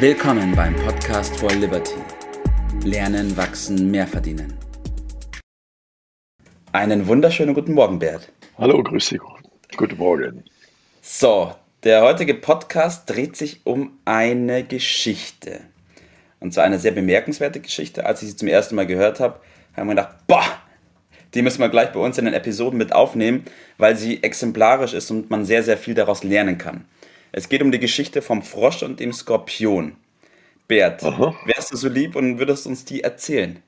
Willkommen beim Podcast for Liberty. Lernen, wachsen, mehr verdienen. Einen wunderschönen guten Morgen, Bert. Hallo, grüß dich. Guten Morgen. So, der heutige Podcast dreht sich um eine Geschichte. Und zwar eine sehr bemerkenswerte Geschichte. Als ich sie zum ersten Mal gehört habe, haben wir gedacht, boah, die müssen wir gleich bei uns in den Episoden mit aufnehmen, weil sie exemplarisch ist und man sehr, sehr viel daraus lernen kann. Es geht um die Geschichte vom Frosch und dem Skorpion. Bert, Aha. wärst du so lieb und würdest uns die erzählen?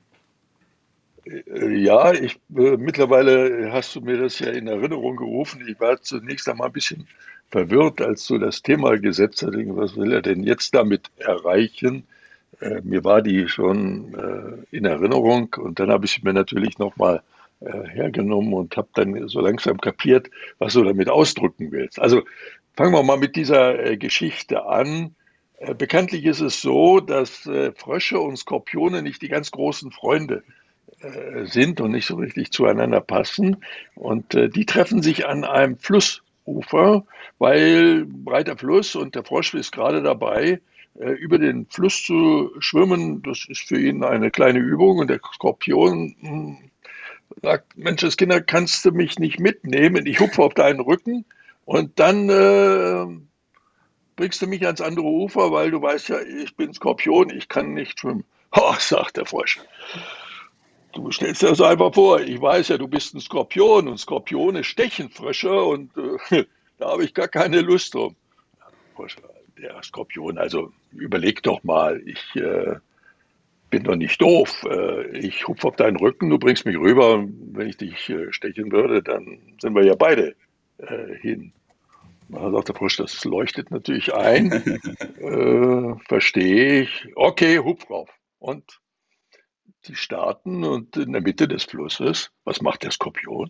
Äh, ja, ich, äh, mittlerweile hast du mir das ja in Erinnerung gerufen. Ich war zunächst einmal ein bisschen verwirrt, als du das Thema gesetzt hast. Was will er denn jetzt damit erreichen? Äh, mir war die schon äh, in Erinnerung und dann habe ich mir natürlich nochmal äh, hergenommen und habe dann so langsam kapiert, was du damit ausdrücken willst. Also fangen wir mal mit dieser äh, Geschichte an. Äh, bekanntlich ist es so, dass äh, Frösche und Skorpione nicht die ganz großen Freunde sind und nicht so richtig zueinander passen. Und die treffen sich an einem Flussufer, weil breiter Fluss und der Frosch ist gerade dabei, über den Fluss zu schwimmen. Das ist für ihn eine kleine Übung und der Skorpion hm, sagt, Mensch, das Kinder, kannst du mich nicht mitnehmen? Ich hupfe auf deinen Rücken und dann äh, bringst du mich ans andere Ufer, weil du weißt ja, ich bin Skorpion, ich kann nicht schwimmen. Ha, sagt der Frosch. Du stellst dir das einfach vor, ich weiß ja, du bist ein Skorpion und Skorpione stechen Frösche und äh, da habe ich gar keine Lust drum. Der Skorpion, also überleg doch mal, ich äh, bin doch nicht doof. Äh, ich hupfe auf deinen Rücken, du bringst mich rüber. Wenn ich dich äh, stechen würde, dann sind wir ja beide äh, hin. Da sagt der Frosch, das leuchtet natürlich ein. äh, verstehe ich. Okay, hupf rauf. Und die starten und in der Mitte des Flusses, was macht der Skorpion?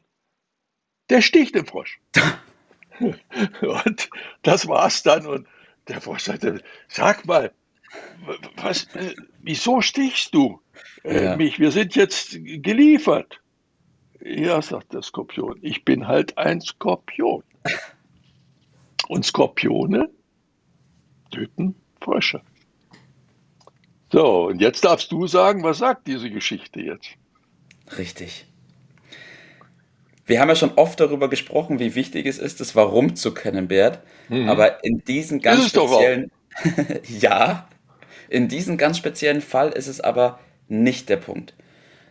Der sticht den Frosch. und das war's dann. Und der Frosch sagte, sag mal, was, wieso stichst du äh, ja. mich? Wir sind jetzt geliefert. Ja, sagt der Skorpion, ich bin halt ein Skorpion. Und Skorpione töten Frösche. So, und jetzt darfst du sagen, was sagt diese Geschichte jetzt? Richtig. Wir haben ja schon oft darüber gesprochen, wie wichtig es ist, das Warum zu kennen, Bert. Mhm. Aber in diesen ganz speziellen. ja, in diesem ganz speziellen Fall ist es aber nicht der Punkt.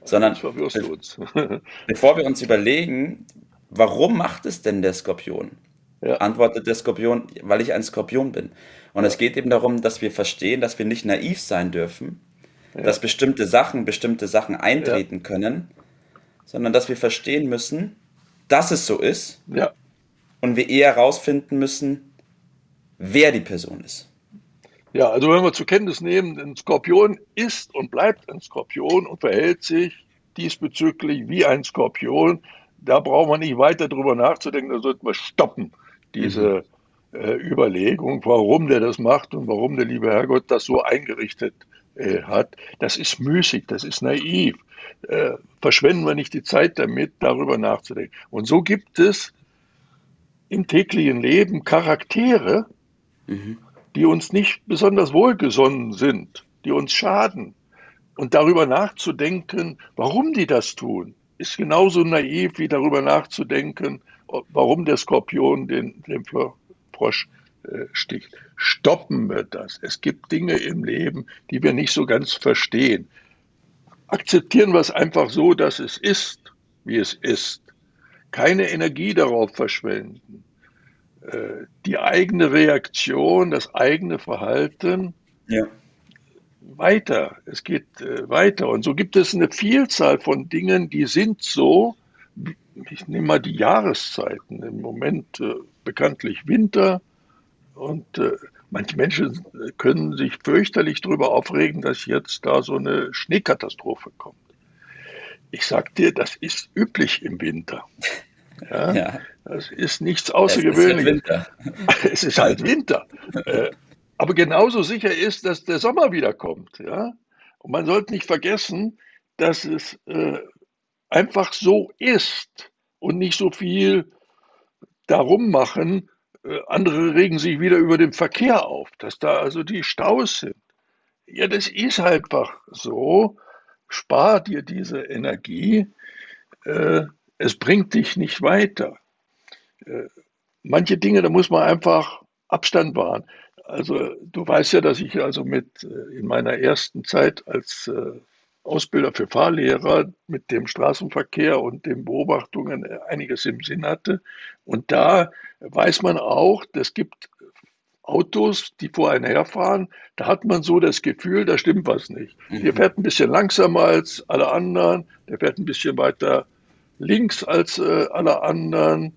Sondern bevor wir uns überlegen, warum macht es denn der Skorpion? Ja. Antwortet der Skorpion, weil ich ein Skorpion bin. Und ja. es geht eben darum, dass wir verstehen, dass wir nicht naiv sein dürfen, ja. dass bestimmte Sachen, bestimmte Sachen eintreten können, sondern dass wir verstehen müssen, dass es so ist. Und wir eher herausfinden müssen, wer die Person ist. Ja, also wenn wir zur Kenntnis nehmen, ein Skorpion ist und bleibt ein Skorpion und verhält sich diesbezüglich wie ein Skorpion, da braucht man nicht weiter drüber nachzudenken, da sollten wir stoppen, diese mhm. äh, Überlegung, warum der das macht und warum der liebe Herrgott das so eingerichtet äh, hat. Das ist müßig, das ist naiv. Äh, verschwenden wir nicht die Zeit damit, darüber nachzudenken. Und so gibt es im täglichen Leben Charaktere, mhm die uns nicht besonders wohlgesonnen sind, die uns schaden. Und darüber nachzudenken, warum die das tun, ist genauso naiv wie darüber nachzudenken, warum der Skorpion den, den Frosch äh, sticht. Stoppen wir das. Es gibt Dinge im Leben, die wir nicht so ganz verstehen. Akzeptieren wir es einfach so, dass es ist, wie es ist. Keine Energie darauf verschwenden. Äh, die eigene Reaktion, das eigene Verhalten ja. weiter. Es geht äh, weiter. Und so gibt es eine Vielzahl von Dingen, die sind so, ich nehme mal die Jahreszeiten, im Moment äh, bekanntlich Winter und äh, manche Menschen können sich fürchterlich darüber aufregen, dass jetzt da so eine Schneekatastrophe kommt. Ich sag dir, das ist üblich im Winter. Ja, ja. Das ist nichts Außergewöhnliches. Es ist halt Winter. Es ist halt Winter. Aber genauso sicher ist, dass der Sommer wiederkommt. Ja? Und man sollte nicht vergessen, dass es äh, einfach so ist und nicht so viel darum machen. Äh, andere regen sich wieder über den Verkehr auf, dass da also die Staus sind. Ja, das ist einfach so. Spar dir diese Energie. Äh, es bringt dich nicht weiter. Äh, manche Dinge, da muss man einfach Abstand wahren. Also du weißt ja, dass ich also mit äh, in meiner ersten Zeit als äh, Ausbilder für Fahrlehrer mit dem Straßenverkehr und den Beobachtungen einiges im Sinn hatte. Und da weiß man auch, es gibt Autos, die vor einem herfahren, da hat man so das Gefühl, da stimmt was nicht. Mhm. Der fährt ein bisschen langsamer als alle anderen, der fährt ein bisschen weiter links als äh, alle anderen, äh,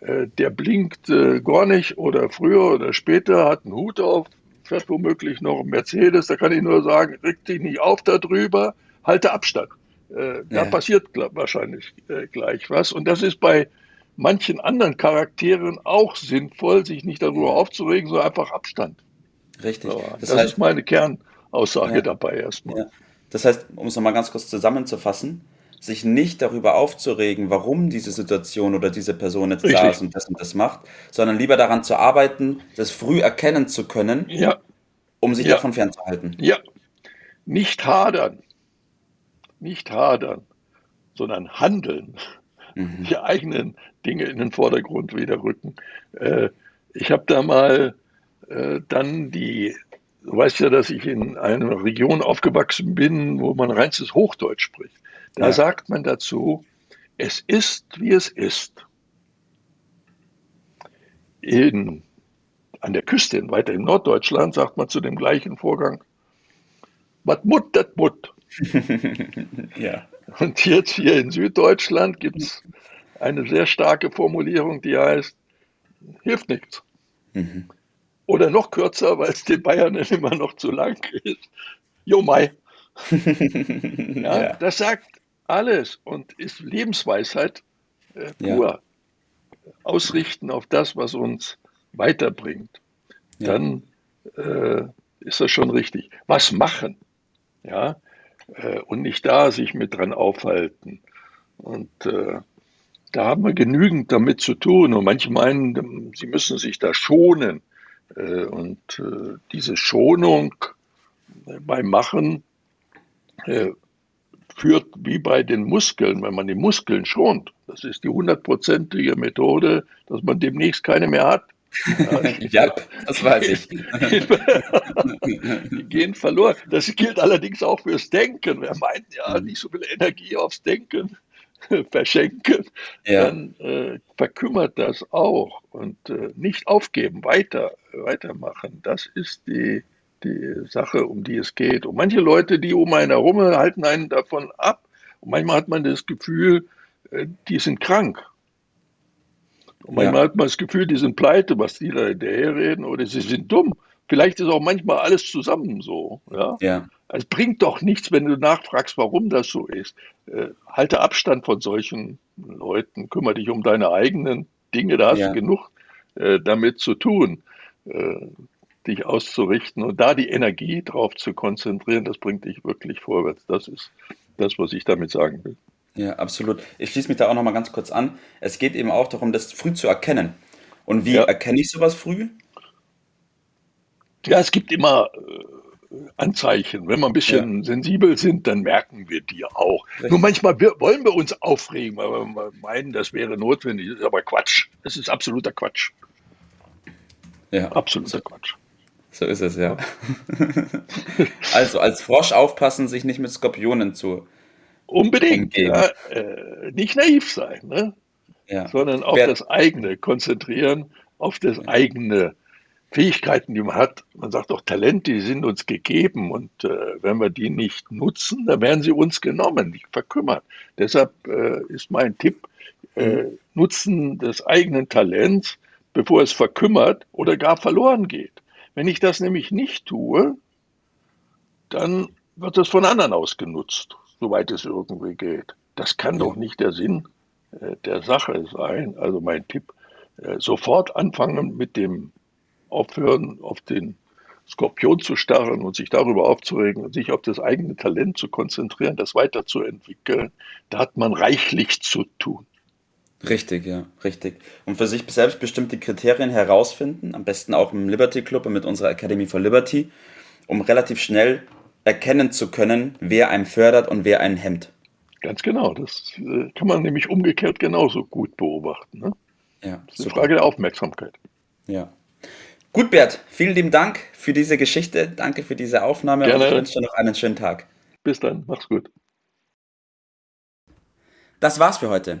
der blinkt äh, gar nicht oder früher oder später, hat einen Hut auf, fährt womöglich noch ein Mercedes, da kann ich nur sagen, reg dich nicht auf darüber, halte Abstand. Äh, da passiert glaub, wahrscheinlich äh, gleich was. Und das ist bei manchen anderen Charakteren auch sinnvoll, sich nicht darüber aufzuregen, sondern einfach Abstand. Richtig. So, das, das heißt, ist meine Kernaussage ja, dabei erstmal. Ja. Das heißt, um es nochmal ganz kurz zusammenzufassen, sich nicht darüber aufzuregen, warum diese Situation oder diese Person jetzt Richtig. da ist und das und das macht, sondern lieber daran zu arbeiten, das früh erkennen zu können, ja. um sich ja. davon fernzuhalten. Ja, nicht hadern, nicht hadern, sondern handeln, mhm. die eigenen Dinge in den Vordergrund wieder rücken. Äh, ich habe da mal äh, dann die, du weißt ja, dass ich in einer Region aufgewachsen bin, wo man reinstes Hochdeutsch spricht. Da ja. sagt man dazu, es ist, wie es ist. In, an der Küste, weiter in Norddeutschland, sagt man zu dem gleichen Vorgang, was mut, das mut. ja. Und jetzt hier in Süddeutschland gibt es eine sehr starke Formulierung, die heißt, hilft nichts. Mhm. Oder noch kürzer, weil es den Bayern immer noch zu lang ist. Jo Mai. ja, ja. Das sagt alles und ist Lebensweisheit äh, pur. Ja. Ausrichten auf das, was uns weiterbringt. Dann äh, ist das schon richtig. Was machen? Ja, äh, und nicht da sich mit dran aufhalten. Und äh, da haben wir genügend damit zu tun. Und manche meinen, sie müssen sich da schonen. Äh, und äh, diese Schonung äh, beim Machen führt wie bei den Muskeln, wenn man die Muskeln schont. Das ist die hundertprozentige Methode, dass man demnächst keine mehr hat. ja, das weiß ich. die gehen verloren. Das gilt allerdings auch fürs Denken. Wer meint, ja, nicht so viel Energie aufs Denken verschenken, ja. dann äh, verkümmert das auch. Und äh, nicht aufgeben, weiter, weitermachen. Das ist die, die Sache, um die es geht. Und manche Leute, die um einen herum halten einen davon ab. Und manchmal hat man das Gefühl, äh, die sind krank. Und manchmal ja. hat man das Gefühl, die sind pleite, was die da hinterher reden, oder sie sind dumm. Vielleicht ist auch manchmal alles zusammen so. Ja. ja. Es bringt doch nichts, wenn du nachfragst, warum das so ist. Äh, halte Abstand von solchen Leuten, kümmere dich um deine eigenen Dinge, da hast ja. du genug äh, damit zu tun, dich auszurichten und da die Energie drauf zu konzentrieren, das bringt dich wirklich vorwärts. Das ist das, was ich damit sagen will. Ja, absolut. Ich schließe mich da auch noch mal ganz kurz an. Es geht eben auch darum, das früh zu erkennen. Und wie ja. erkenne ich sowas früh? Ja, es gibt immer äh, Anzeichen. Wenn wir ein bisschen ja. sensibel sind, dann merken wir die auch. Richtig. Nur manchmal wollen wir uns aufregen, weil wir meinen, das wäre notwendig. Das ist aber Quatsch. Das ist absoluter Quatsch. Ja. Absoluter so, Quatsch. So ist es, ja. also als Frosch aufpassen, sich nicht mit Skorpionen zu. Unbedingt. Ja, äh, nicht naiv sein, ne? Ja. sondern auf Wer, das eigene konzentrieren, auf das eigene Fähigkeiten, die man hat. Man sagt auch Talente, die sind uns gegeben und äh, wenn wir die nicht nutzen, dann werden sie uns genommen, nicht verkümmert. Deshalb äh, ist mein Tipp, äh, Nutzen des eigenen Talents, bevor es verkümmert oder gar verloren geht. Wenn ich das nämlich nicht tue, dann wird es von anderen ausgenutzt, soweit es irgendwie geht. Das kann doch nicht der Sinn äh, der Sache sein. Also mein Tipp, äh, sofort anfangen mit dem aufhören, auf den Skorpion zu starren und sich darüber aufzuregen und sich auf das eigene Talent zu konzentrieren, das weiterzuentwickeln, da hat man reichlich zu tun. Richtig, ja, richtig. Und für sich selbst bestimmte Kriterien herausfinden, am besten auch im Liberty Club und mit unserer Academy for Liberty, um relativ schnell erkennen zu können, wer einen fördert und wer einen hemmt. Ganz genau. Das äh, kann man nämlich umgekehrt genauso gut beobachten. Ne? Ja, das ist eine Frage der Aufmerksamkeit. Ja. Gut, Bert, vielen lieben Dank für diese Geschichte. Danke für diese Aufnahme Gerne. und ich wünsche dir noch einen schönen Tag. Bis dann, mach's gut. Das war's für heute.